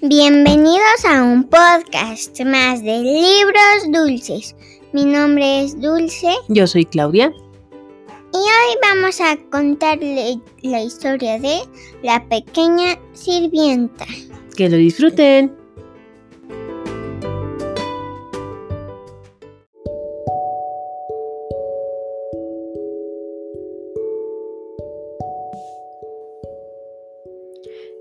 Bienvenidos a un podcast más de libros dulces. Mi nombre es Dulce Yo soy Claudia. y hoy vamos a contarle la historia de la pequeña sirvienta. Que lo disfruten.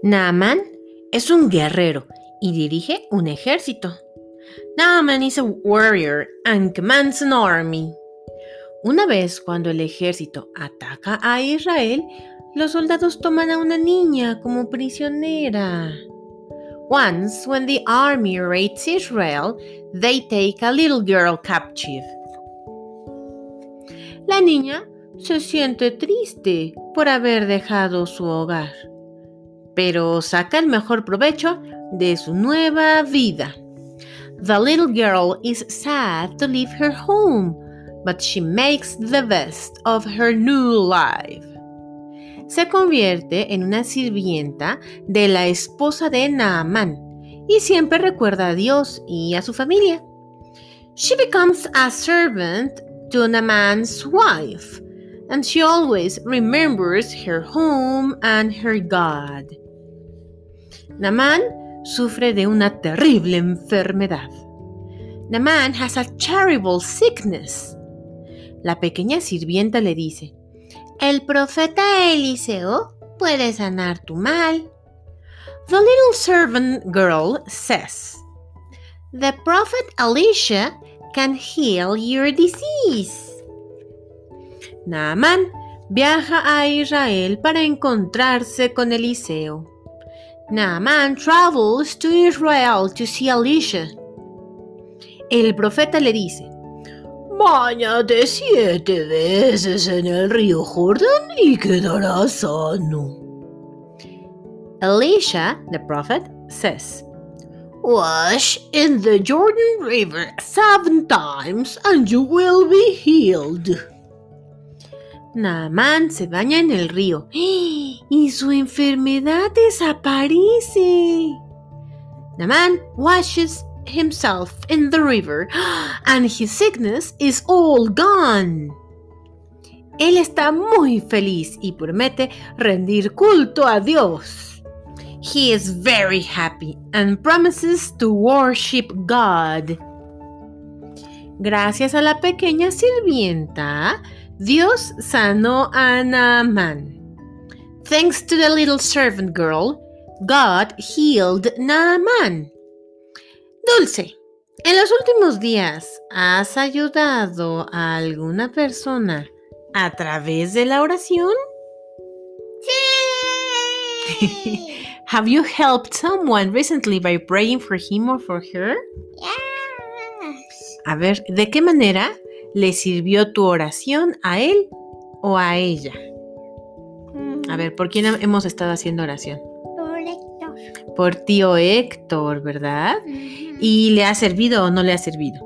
Naaman es un guerrero y dirige un ejército. Naaman is a warrior and commands an army. Una vez cuando el ejército ataca a Israel, los soldados toman a una niña como prisionera. Once, when the army raids Israel, they take a little girl captive. La niña se siente triste por haber dejado su hogar, pero saca el mejor provecho de su nueva vida. The little girl is sad to leave her home, but she makes the best of her new life. Se convierte en una sirvienta de la esposa de Naaman y siempre recuerda a Dios y a su familia. She becomes a servant to Naaman's wife, and she always remembers her home and her God. Naaman sufre de una terrible enfermedad. Naaman has a terrible sickness. La pequeña sirvienta le dice, el profeta Eliseo puede sanar tu mal. The little servant girl says, The prophet Elisha can heal your disease. Naaman viaja a Israel para encontrarse con Eliseo. Naaman travels to Israel to see Elisha. El profeta le dice, Báñate siete veces en el río Jordán y quedarás sano. Elisha, the prophet, says, Wash in the Jordan River seven times and you will be healed. Naaman se baña en el río y su enfermedad desaparece. Naaman washes himself in the river and his sickness is all gone. Él está muy feliz y promete rendir culto a Dios. He is very happy and promises to worship God. Gracias a la pequeña sirvienta, Dios sanó a Naaman. Thanks to the little servant girl, God healed Naaman. Dulce, en los últimos días, ¿has ayudado a alguna persona a través de la oración? Sí. Have you helped someone recently by praying for him or for her? Yes. A ver, ¿de qué manera le sirvió tu oración a él o a ella? A ver, ¿por quién hemos estado haciendo oración? Correcto. Por tío Héctor, ¿verdad? ¿Y le ha servido o no le ha servido?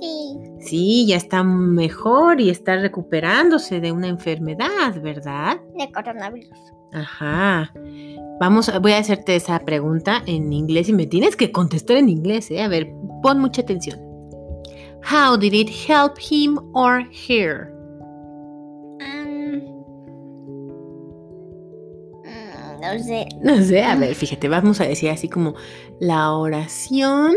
Sí. Sí, ya está mejor y está recuperándose de una enfermedad, ¿verdad? De coronavirus. Ajá. Vamos, voy a hacerte esa pregunta en inglés y me tienes que contestar en inglés, ¿eh? A ver, pon mucha atención. How did it help him or her? No sé. No sé, a ver, fíjate, vamos a decir así como la oración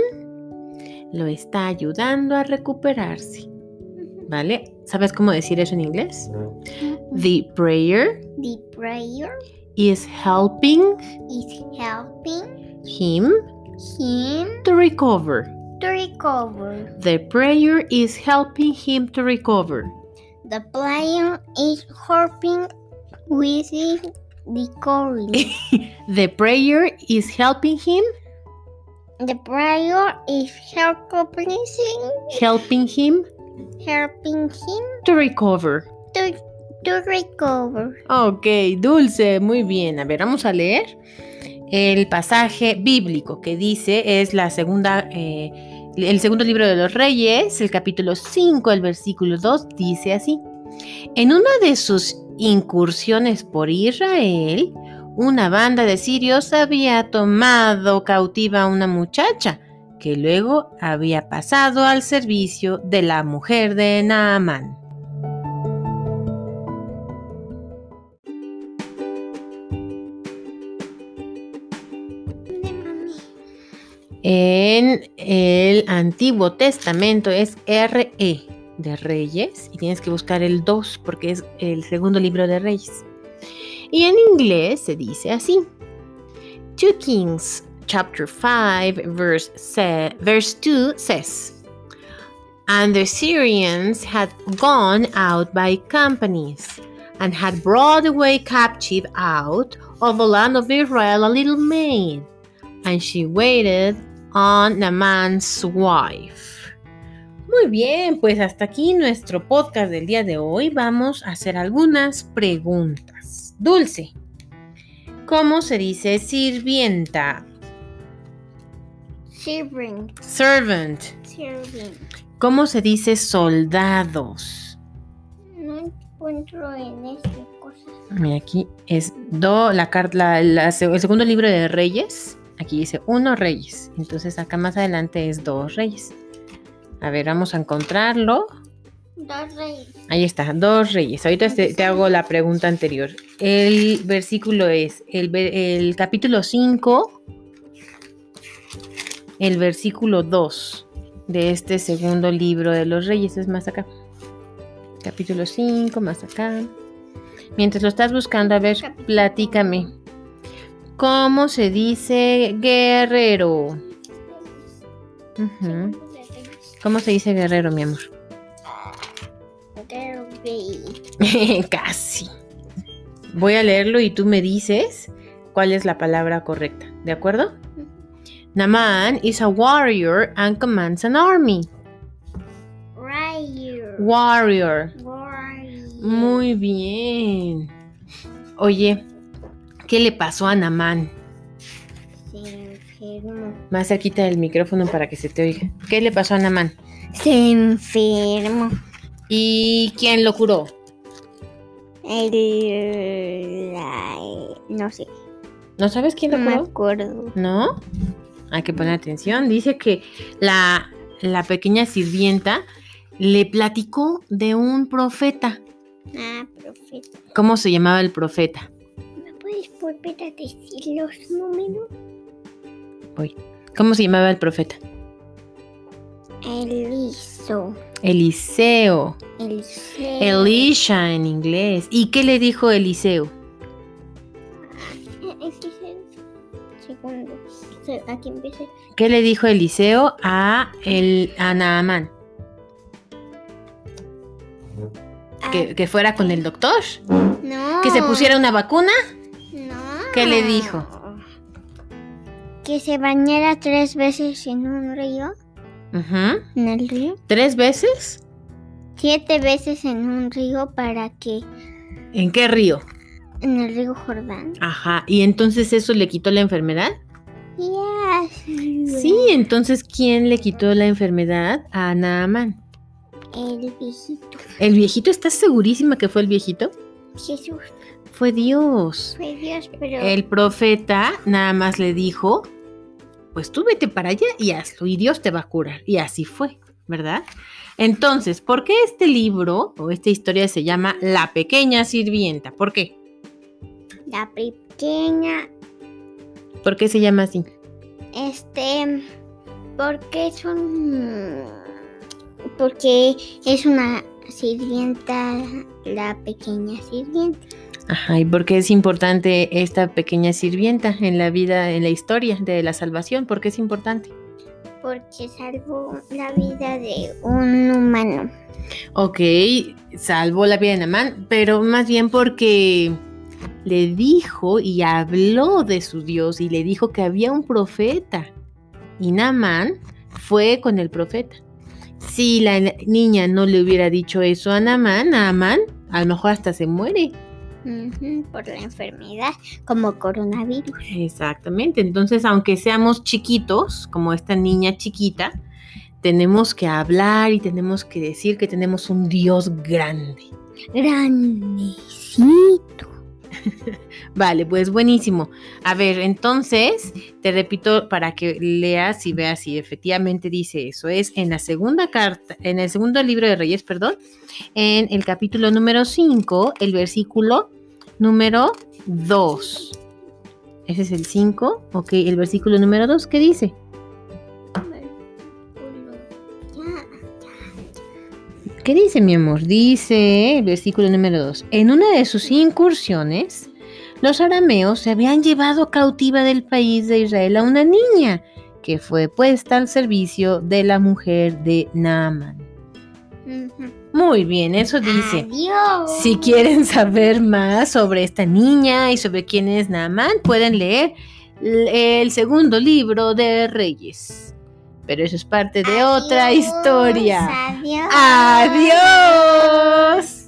lo está ayudando a recuperarse, ¿vale? ¿Sabes cómo decir eso en inglés? The prayer The prayer is helping is helping him him to recover. to recover. The prayer is helping him to recover. The player is helping with the The prayer is helping him, the prayer is helping helping him helping him to recover. to, to recover. Ok, dulce, muy bien. A ver, vamos a leer el pasaje bíblico que dice, es la segunda, eh, el segundo libro de los Reyes, el capítulo 5, el versículo 2, dice así. En una de sus incursiones por Israel, una banda de sirios había tomado cautiva a una muchacha que luego había pasado al servicio de la mujer de Naaman. En el Antiguo Testamento es RE de Reyes y tienes que buscar el 2 porque es el segundo libro de Reyes. Y en inglés se dice así. 2 Kings chapter 5 verse, verse 2 says, And the Syrians had gone out by companies and had brought away captive out of the land of Israel a little maid, and she waited on Naaman's wife. Muy bien, pues hasta aquí nuestro podcast del día de hoy. Vamos a hacer algunas preguntas. Dulce, ¿cómo se dice sirvienta? Servant. Servant. Servant. ¿Cómo se dice soldados? No encuentro en este cosa. Mira, aquí es do, la, la, la, el segundo libro de Reyes. Aquí dice uno reyes. Entonces acá más adelante es dos reyes. A ver, vamos a encontrarlo. Dos reyes. Ahí está, dos reyes. Ahorita te, te hago la pregunta anterior. El versículo es el, el capítulo 5, el versículo 2 de este segundo libro de los reyes. Es más acá. Capítulo 5, más acá. Mientras lo estás buscando, a ver, platícame. ¿Cómo se dice guerrero? Uh -huh. ¿Cómo se dice guerrero, mi amor? Casi. Voy a leerlo y tú me dices cuál es la palabra correcta, ¿de acuerdo? Naman is a warrior and commands an army. Warrior. Warrior. Warrior. Muy bien. Oye, ¿qué le pasó a Naman? Se enfermó. Más cerquita del micrófono para que se te oiga. ¿Qué le pasó a Naman? Se enfermó. ¿Y quién lo curó? El, la- no sé. ¿No sabes quién lo No me curó? acuerdo. ¿No? Hay que poner atención. Dice que la, la pequeña sirvienta le platicó de un profeta. Ah, profeta. ¿Cómo se llamaba el profeta? ¿Me puedes volver a decir los números? Voy. ¿Cómo se llamaba el profeta? Eliso. Eliseo. Eliseo. Elisha en inglés. ¿Y qué le dijo Eliseo? Segundo. Aquí. ¿Qué le dijo Eliseo a, el, a Naamán? ¿Que, que fuera con el doctor? No. ¿Que se pusiera una vacuna? No. ¿Qué le dijo? Que se bañara tres veces en un río. Ujú. En el río. ¿Tres veces? Siete veces en un río para que. ¿En qué río? En el río Jordán. Ajá. ¿Y entonces eso le quitó la enfermedad? Yes. Sí, entonces ¿quién le quitó la enfermedad a Naamán? El viejito. ¿El viejito? ¿Estás segurísima que fue el viejito? Jesús. Fue Dios. Fue Dios, pero. El profeta nada más le dijo, pues tú vete para allá y hazlo y Dios te va a curar. Y así fue, ¿verdad? Entonces, ¿por qué este libro o esta historia se llama La pequeña sirvienta? ¿Por qué? La pequeña. ¿Por qué se llama así? Este. Porque es un. Porque es una sirvienta. La pequeña sirvienta. Ajá, ¿y por qué es importante esta pequeña sirvienta en la vida, en la historia de la salvación? ¿Por qué es importante? Porque salvó la vida de un humano. Ok, salvó la vida de Namán, pero más bien porque le dijo y habló de su Dios y le dijo que había un profeta. Y Namán fue con el profeta. Si la niña no le hubiera dicho eso a Namán, Namán a lo mejor hasta se muere. Por la enfermedad, como coronavirus. Exactamente. Entonces, aunque seamos chiquitos, como esta niña chiquita, tenemos que hablar y tenemos que decir que tenemos un Dios grande. Grandecito. Vale, pues buenísimo. A ver, entonces, te repito para que leas y veas si efectivamente dice eso. Es en la segunda carta, en el segundo libro de Reyes, perdón, en el capítulo número 5, el versículo número 2. Ese es el 5, ok, el versículo número 2, ¿qué dice? ¿Qué dice mi amor? Dice el versículo número 2. En una de sus incursiones, los arameos se habían llevado cautiva del país de Israel a una niña que fue puesta al servicio de la mujer de Naaman. Muy bien, eso dice. Adiós. Si quieren saber más sobre esta niña y sobre quién es Naaman, pueden leer el segundo libro de Reyes. Pero eso es parte de otra historia. Adiós. Adiós.